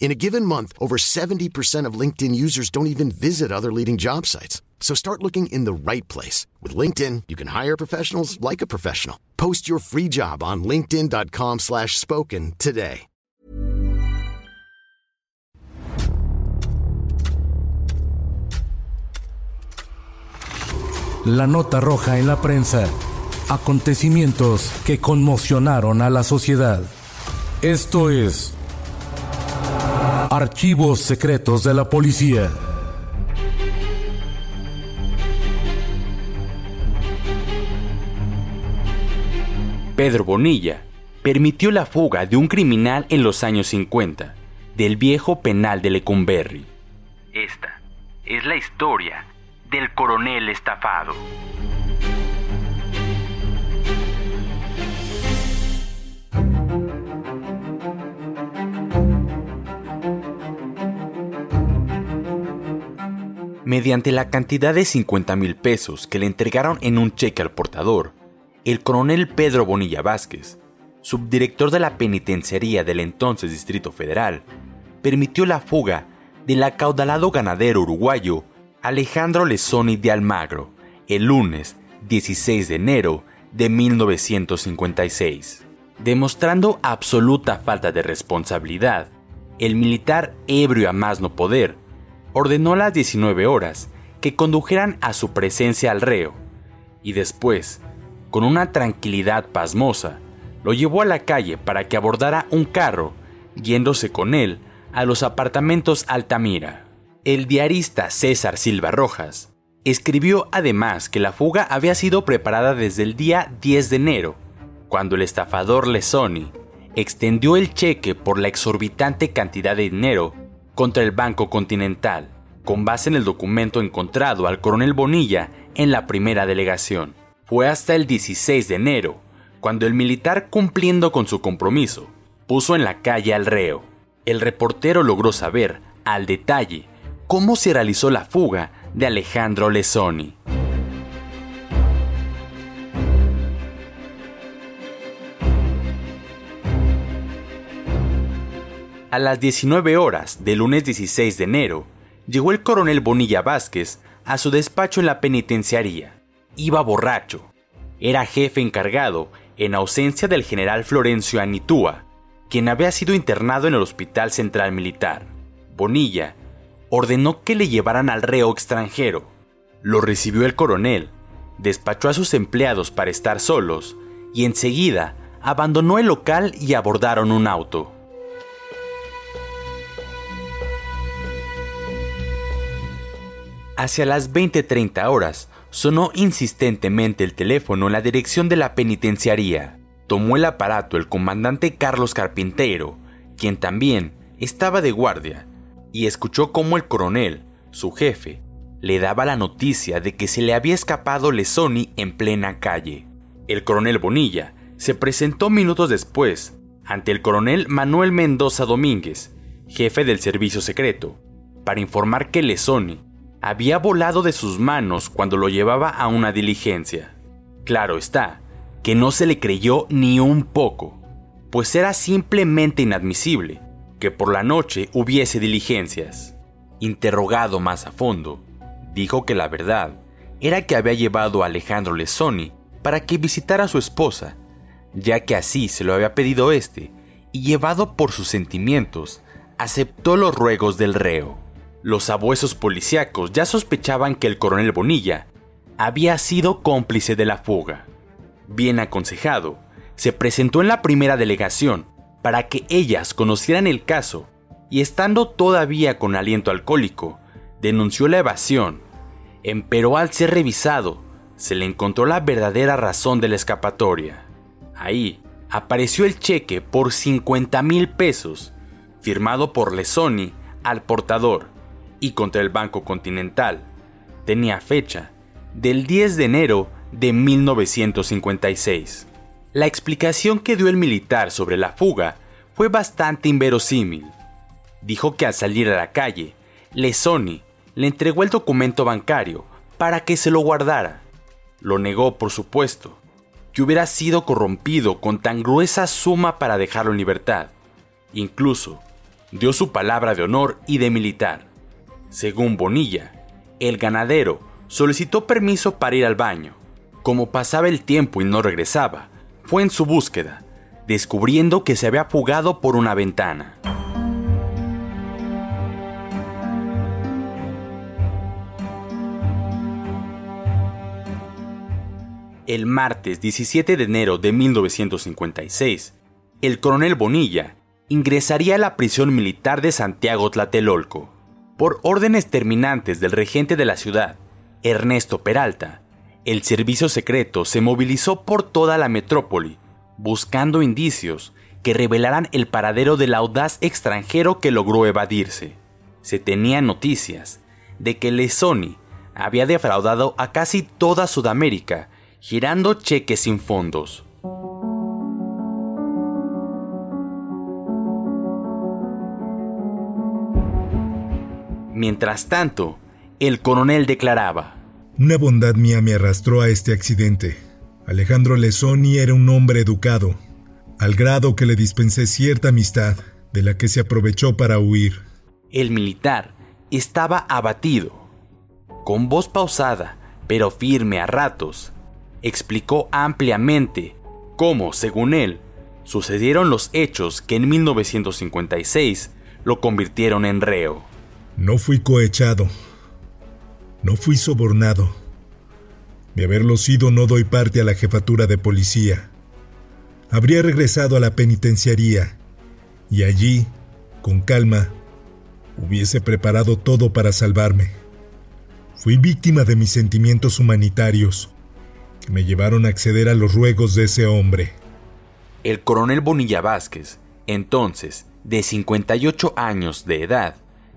In a given month, over 70% of LinkedIn users don't even visit other leading job sites. So start looking in the right place. With LinkedIn, you can hire professionals like a professional. Post your free job on linkedin.com slash spoken today. La nota roja en la prensa. Acontecimientos que conmocionaron a la sociedad. Esto es... Archivos secretos de la policía. Pedro Bonilla permitió la fuga de un criminal en los años 50 del viejo penal de Lecumberri. Esta es la historia del coronel estafado. Mediante la cantidad de 50 mil pesos que le entregaron en un cheque al portador, el coronel Pedro Bonilla Vázquez, subdirector de la penitenciaría del entonces Distrito Federal, permitió la fuga del acaudalado ganadero uruguayo Alejandro Lezoni de Almagro el lunes 16 de enero de 1956. Demostrando absoluta falta de responsabilidad, el militar ebrio a más no poder ordenó a las 19 horas que condujeran a su presencia al reo y después, con una tranquilidad pasmosa, lo llevó a la calle para que abordara un carro, yéndose con él a los apartamentos Altamira. El diarista César Silva Rojas escribió además que la fuga había sido preparada desde el día 10 de enero, cuando el estafador Lesoni extendió el cheque por la exorbitante cantidad de dinero contra el Banco Continental, con base en el documento encontrado al coronel Bonilla en la primera delegación. Fue hasta el 16 de enero, cuando el militar cumpliendo con su compromiso, puso en la calle al reo. El reportero logró saber, al detalle, cómo se realizó la fuga de Alejandro Lesoni. A las 19 horas del lunes 16 de enero, llegó el coronel Bonilla Vázquez a su despacho en la penitenciaría. Iba borracho. Era jefe encargado en ausencia del general Florencio Anitúa, quien había sido internado en el Hospital Central Militar. Bonilla ordenó que le llevaran al reo extranjero. Lo recibió el coronel, despachó a sus empleados para estar solos y enseguida abandonó el local y abordaron un auto. Hacia las 20:30 horas, sonó insistentemente el teléfono en la dirección de la penitenciaría. Tomó el aparato el comandante Carlos Carpintero, quien también estaba de guardia, y escuchó cómo el coronel, su jefe, le daba la noticia de que se le había escapado Lesoni en plena calle. El coronel Bonilla se presentó minutos después ante el coronel Manuel Mendoza Domínguez, jefe del servicio secreto, para informar que Lesoni había volado de sus manos cuando lo llevaba a una diligencia. Claro está, que no se le creyó ni un poco, pues era simplemente inadmisible que por la noche hubiese diligencias. Interrogado más a fondo, dijo que la verdad era que había llevado a Alejandro Lesoni para que visitara a su esposa, ya que así se lo había pedido este, y llevado por sus sentimientos, aceptó los ruegos del reo. Los abuesos policíacos ya sospechaban que el coronel Bonilla había sido cómplice de la fuga. Bien aconsejado, se presentó en la primera delegación para que ellas conocieran el caso y estando todavía con aliento alcohólico, denunció la evasión. Pero al ser revisado, se le encontró la verdadera razón de la escapatoria. Ahí apareció el cheque por 50 mil pesos, firmado por Lesoni al portador y contra el Banco Continental. Tenía fecha del 10 de enero de 1956. La explicación que dio el militar sobre la fuga fue bastante inverosímil. Dijo que al salir a la calle, Lesoni le entregó el documento bancario para que se lo guardara. Lo negó, por supuesto, que hubiera sido corrompido con tan gruesa suma para dejarlo en libertad. Incluso dio su palabra de honor y de militar. Según Bonilla, el ganadero solicitó permiso para ir al baño. Como pasaba el tiempo y no regresaba, fue en su búsqueda, descubriendo que se había fugado por una ventana. El martes 17 de enero de 1956, el coronel Bonilla ingresaría a la prisión militar de Santiago Tlatelolco. Por órdenes terminantes del regente de la ciudad, Ernesto Peralta, el servicio secreto se movilizó por toda la metrópoli, buscando indicios que revelaran el paradero del audaz extranjero que logró evadirse. Se tenían noticias de que Lesoni había defraudado a casi toda Sudamérica girando cheques sin fondos. Mientras tanto, el coronel declaraba, Una bondad mía me arrastró a este accidente. Alejandro Lesoni era un hombre educado, al grado que le dispensé cierta amistad, de la que se aprovechó para huir. El militar estaba abatido. Con voz pausada, pero firme a ratos, explicó ampliamente cómo, según él, sucedieron los hechos que en 1956 lo convirtieron en reo. No fui cohechado. No fui sobornado. De haberlo sido no doy parte a la jefatura de policía. Habría regresado a la penitenciaría y allí, con calma, hubiese preparado todo para salvarme. Fui víctima de mis sentimientos humanitarios que me llevaron a acceder a los ruegos de ese hombre. El coronel Bonilla Vázquez, entonces de 58 años de edad,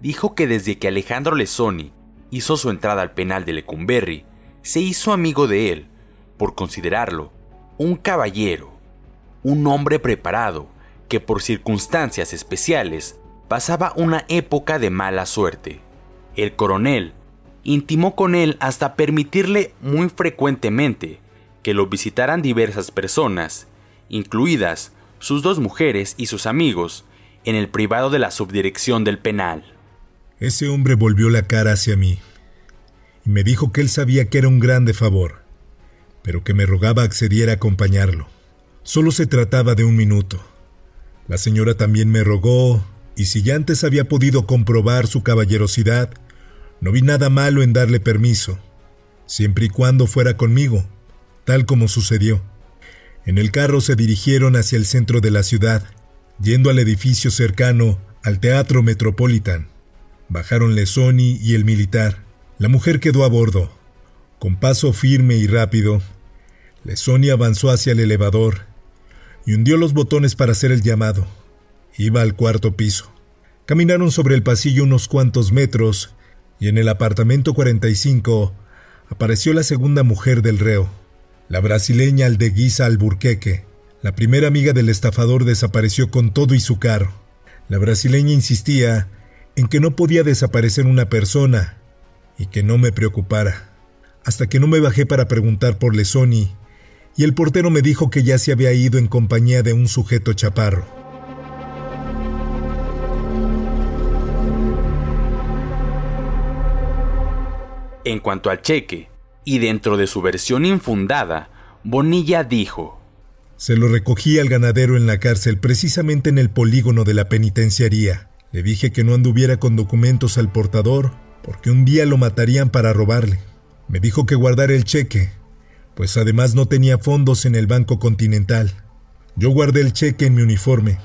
dijo que desde que Alejandro Lesoni hizo su entrada al penal de Lecumberri, se hizo amigo de él por considerarlo un caballero, un hombre preparado que por circunstancias especiales pasaba una época de mala suerte. El coronel intimó con él hasta permitirle muy frecuentemente que lo visitaran diversas personas, incluidas sus dos mujeres y sus amigos, en el privado de la subdirección del penal. Ese hombre volvió la cara hacia mí y me dijo que él sabía que era un grande favor, pero que me rogaba accediera a acompañarlo. Solo se trataba de un minuto. La señora también me rogó, y si ya antes había podido comprobar su caballerosidad, no vi nada malo en darle permiso, siempre y cuando fuera conmigo, tal como sucedió. En el carro se dirigieron hacia el centro de la ciudad, yendo al edificio cercano al Teatro Metropolitan. Bajaron Lesoni y el militar. La mujer quedó a bordo. Con paso firme y rápido, Lesoni avanzó hacia el elevador y hundió los botones para hacer el llamado. Iba al cuarto piso. Caminaron sobre el pasillo unos cuantos metros y en el apartamento 45 apareció la segunda mujer del reo, la brasileña Aldeguisa Alburqueque. La primera amiga del estafador desapareció con todo y su carro. La brasileña insistía en que no podía desaparecer una persona y que no me preocupara, hasta que no me bajé para preguntar por Lesoni, y el portero me dijo que ya se había ido en compañía de un sujeto chaparro. En cuanto al cheque, y dentro de su versión infundada, Bonilla dijo, Se lo recogí al ganadero en la cárcel precisamente en el polígono de la penitenciaría. Le dije que no anduviera con documentos al portador, porque un día lo matarían para robarle. Me dijo que guardara el cheque, pues además no tenía fondos en el Banco Continental. Yo guardé el cheque en mi uniforme,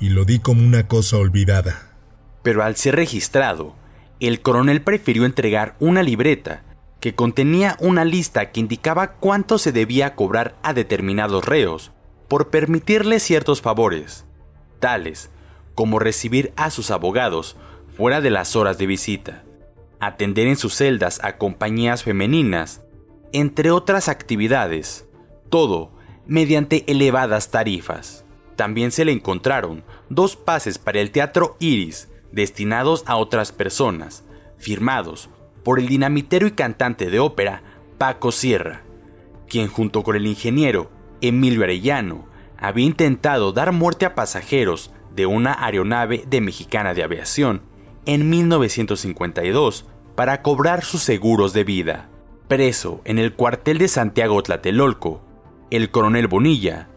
y lo di como una cosa olvidada. Pero al ser registrado, el coronel prefirió entregar una libreta que contenía una lista que indicaba cuánto se debía cobrar a determinados reos por permitirle ciertos favores, tales como recibir a sus abogados fuera de las horas de visita, atender en sus celdas a compañías femeninas, entre otras actividades, todo mediante elevadas tarifas. También se le encontraron dos pases para el Teatro Iris destinados a otras personas, firmados por el dinamitero y cantante de ópera Paco Sierra, quien junto con el ingeniero Emilio Arellano había intentado dar muerte a pasajeros de una aeronave de Mexicana de Aviación en 1952 para cobrar sus seguros de vida. Preso en el cuartel de Santiago Tlatelolco, el coronel Bonilla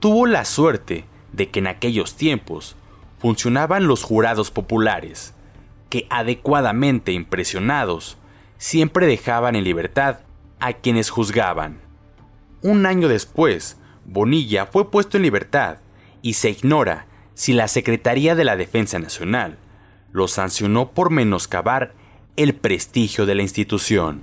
tuvo la suerte de que en aquellos tiempos funcionaban los jurados populares, que adecuadamente impresionados siempre dejaban en libertad a quienes juzgaban. Un año después, Bonilla fue puesto en libertad y se ignora si la Secretaría de la Defensa Nacional lo sancionó por menoscabar el prestigio de la institución.